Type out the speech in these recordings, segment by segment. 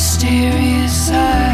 Mysterious eyes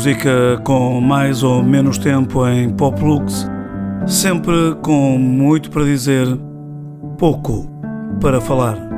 Música com mais ou menos tempo em pop lux, sempre com muito para dizer, pouco para falar.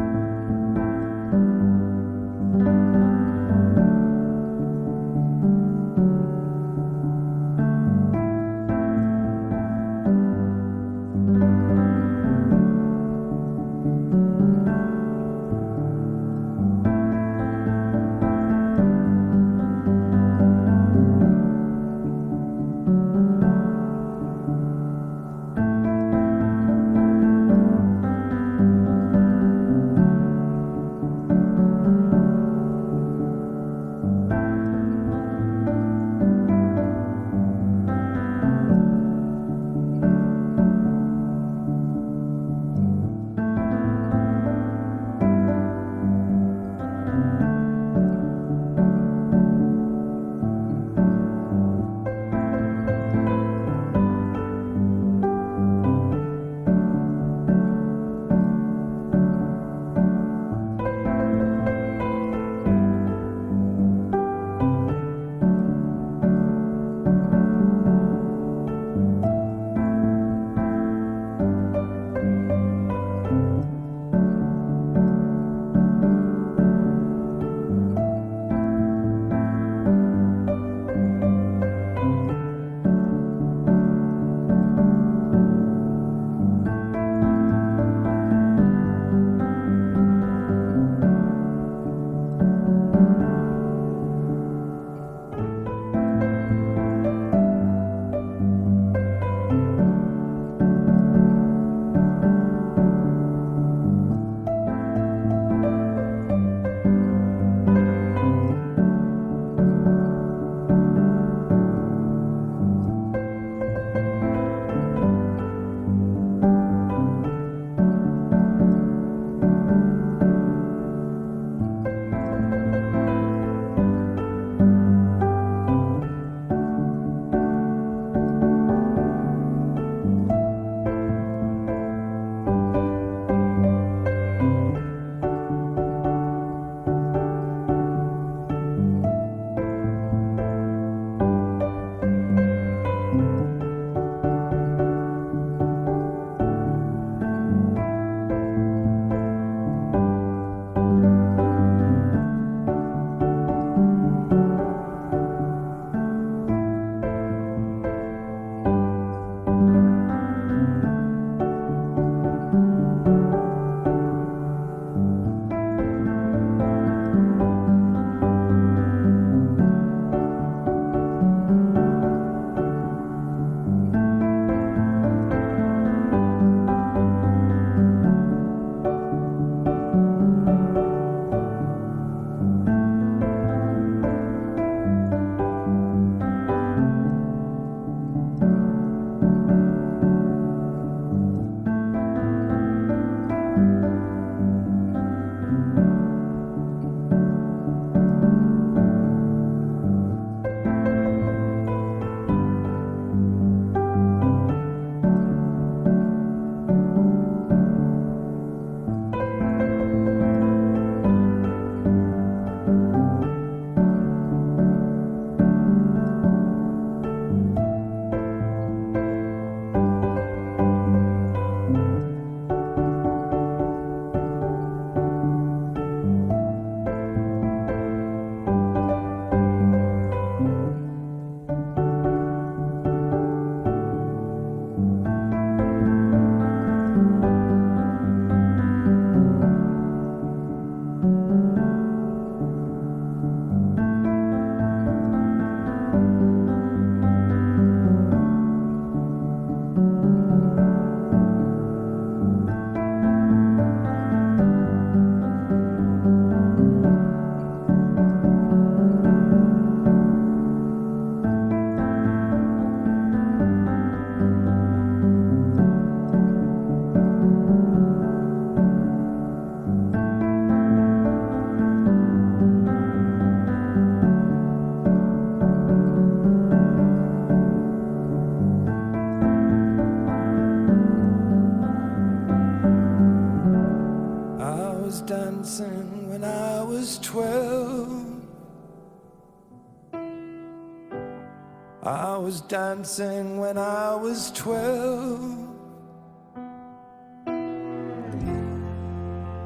Dancing when I was twelve.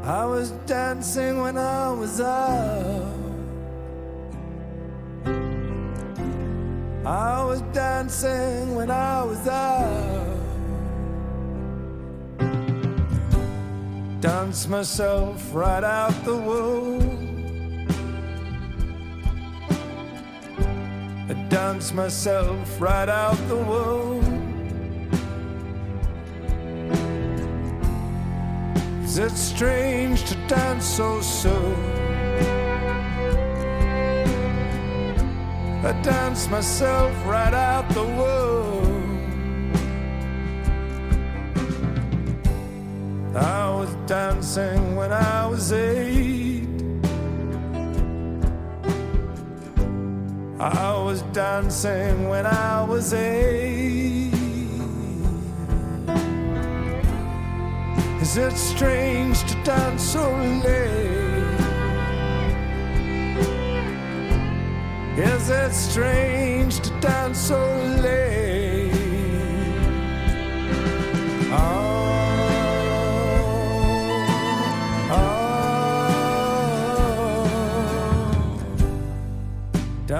I was dancing when I was out. I was dancing when I was out. Dance myself right out the womb. Dance myself right out the womb. Is it strange to dance so soon? I dance myself right out the womb. I was dancing when I was eight. I was dancing when I was eight. Is it strange to dance so late? Is it strange to dance so late?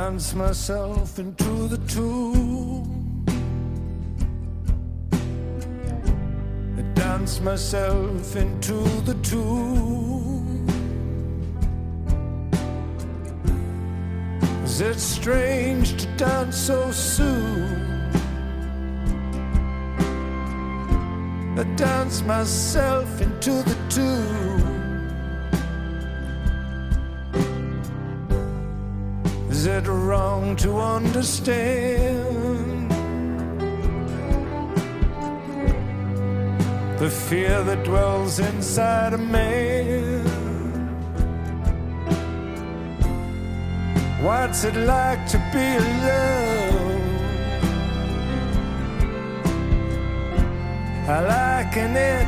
Dance myself into the tomb. I dance myself into the tomb. Is it strange to dance so soon? I dance myself into the tomb. Wrong to understand the fear that dwells inside a man? What's it like to be alone? I liken it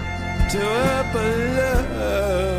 to a balloon.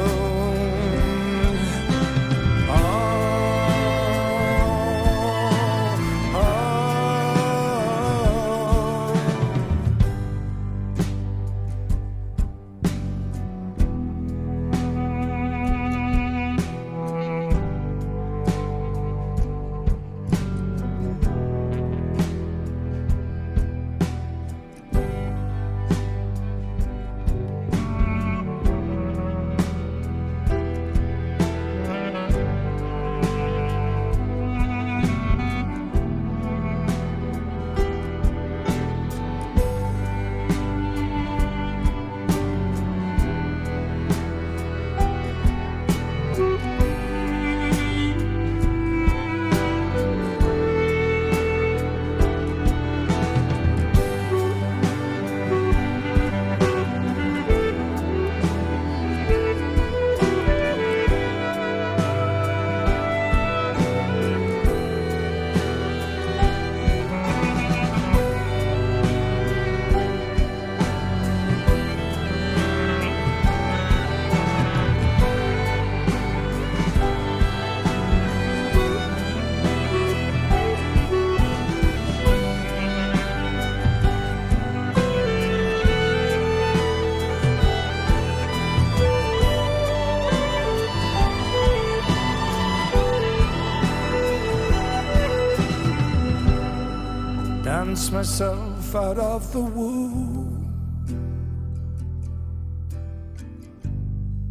Myself out of the womb.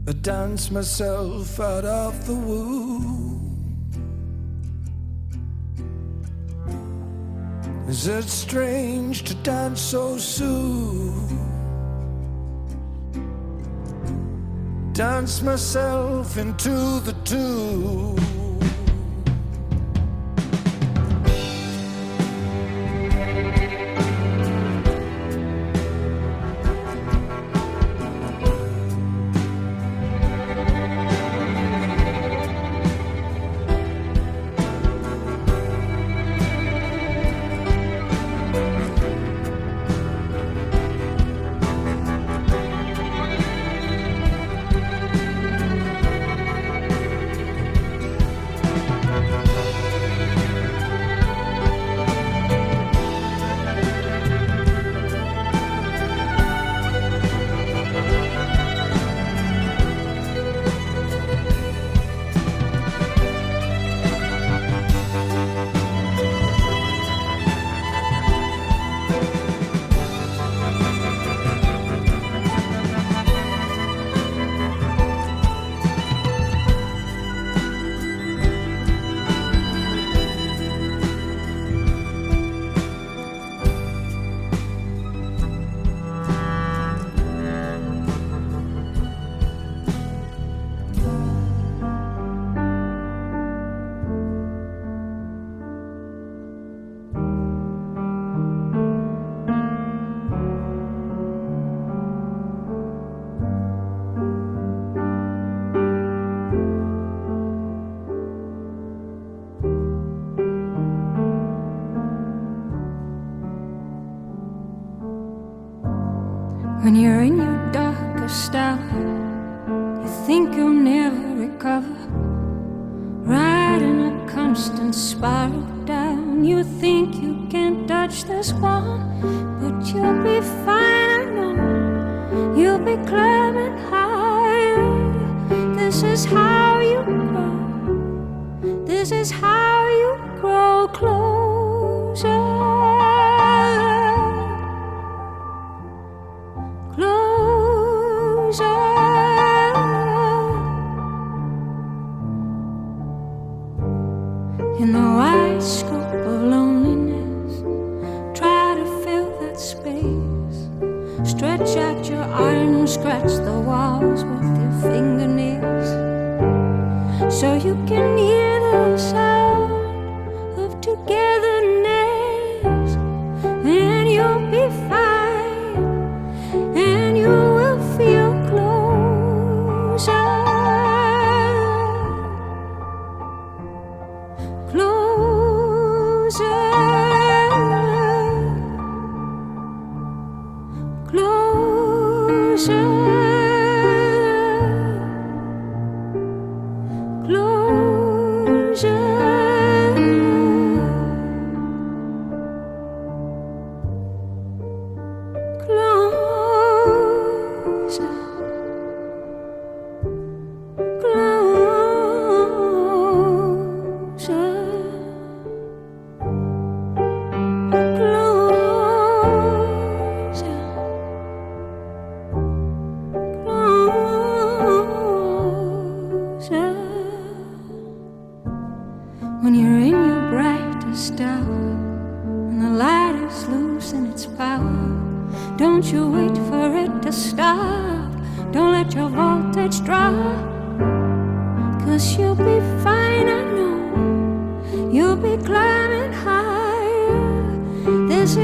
I dance myself out of the womb. Is it strange to dance so soon? Dance myself into the tomb. In the wide scope of loneliness, try to fill that space. Stretch out your arms, scratch the walls with your fingernails. So you can hear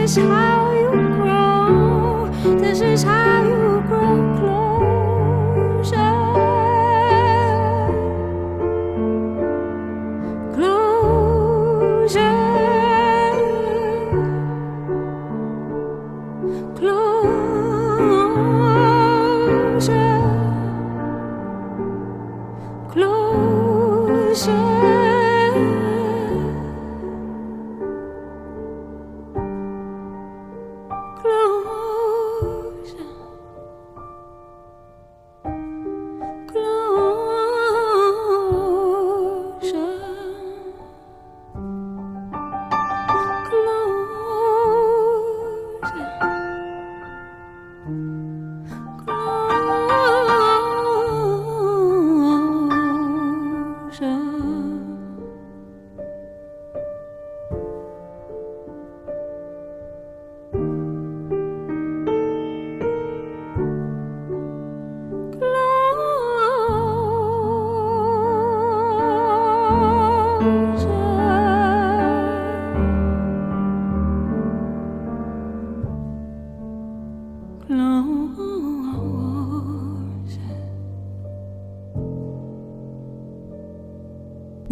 醒来。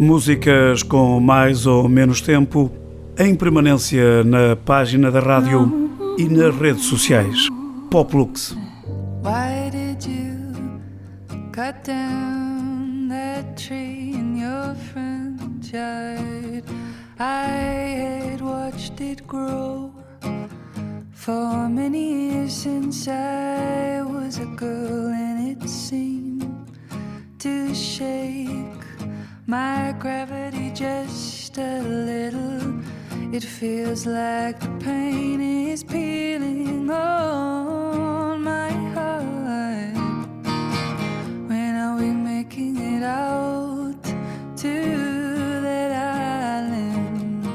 Músicas com mais ou menos tempo em permanência na página da rádio e nas redes sociais. Poplux. Why did you cut down that tree in your front yard? I had watched it grow for many years since I was a girl, and it seemed to shake my gravity just a little. It feels like the pain is peeling on my heart. When are we making it out to that island?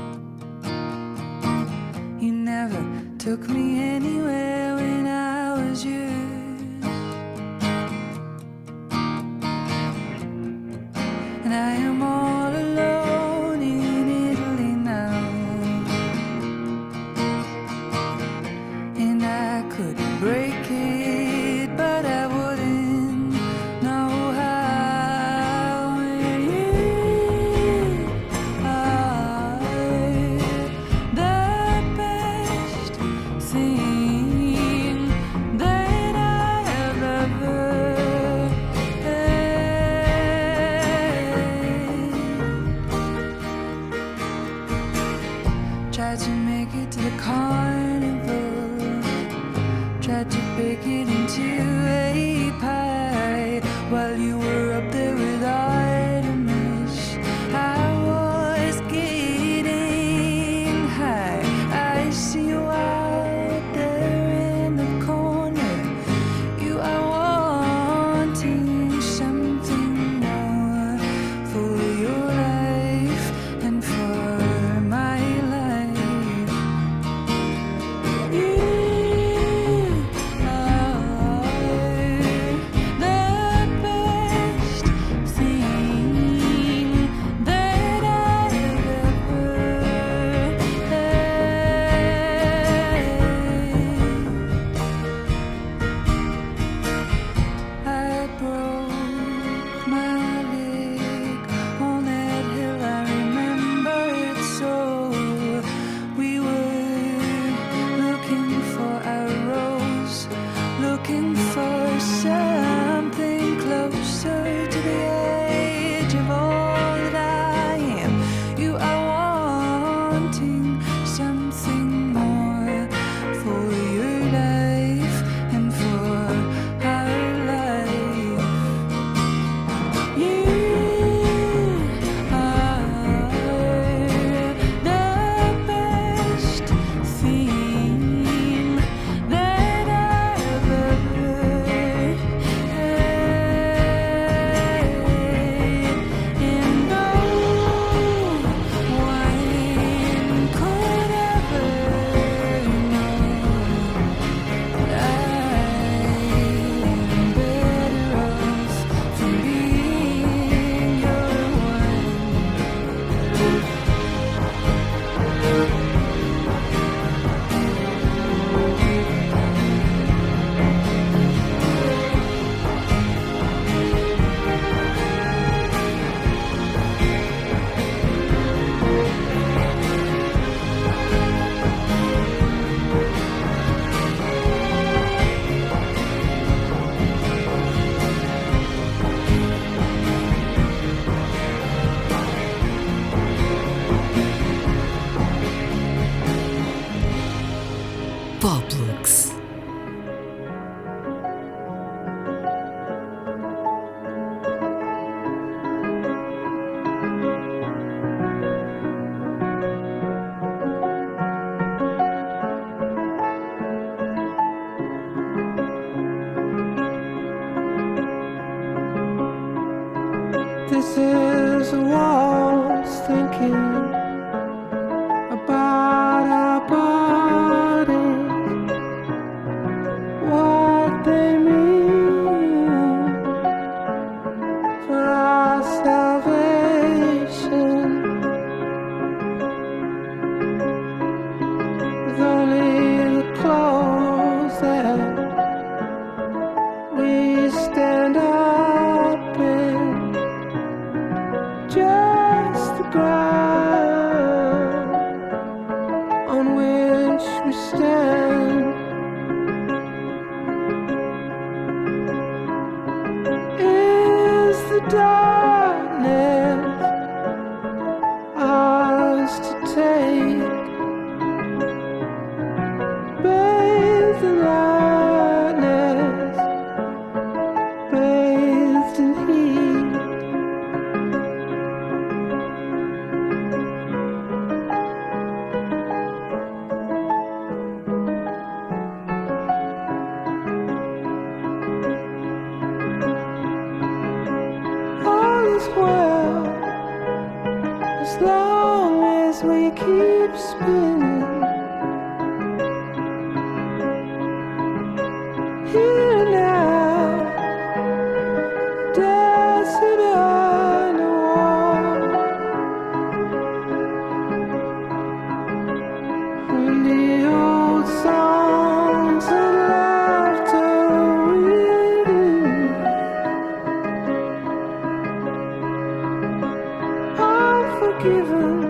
You never took me anywhere to the carnival, tried to break it into a given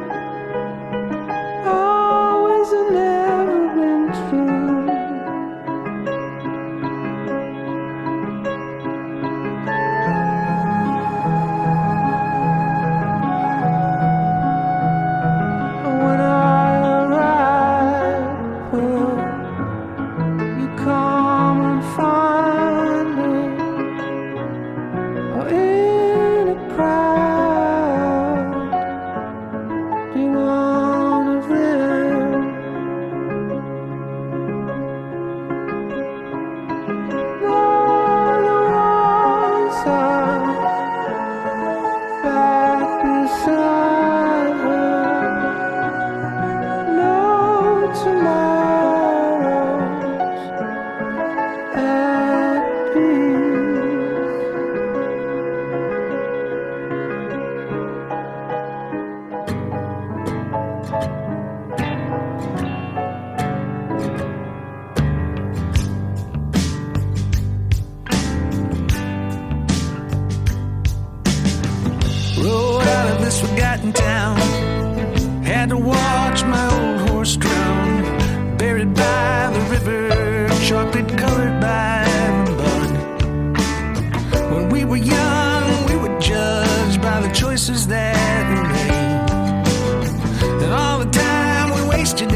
by the choices that we made, And all the time we wasted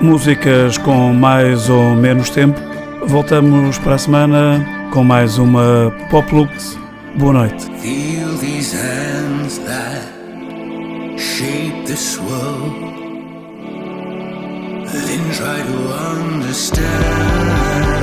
Músicas com mais ou menos tempo. Voltamos para a semana com mais uma Pop Lux. Boa noite. Feel these hands that shape this world. Then try to understand.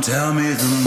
Tell me the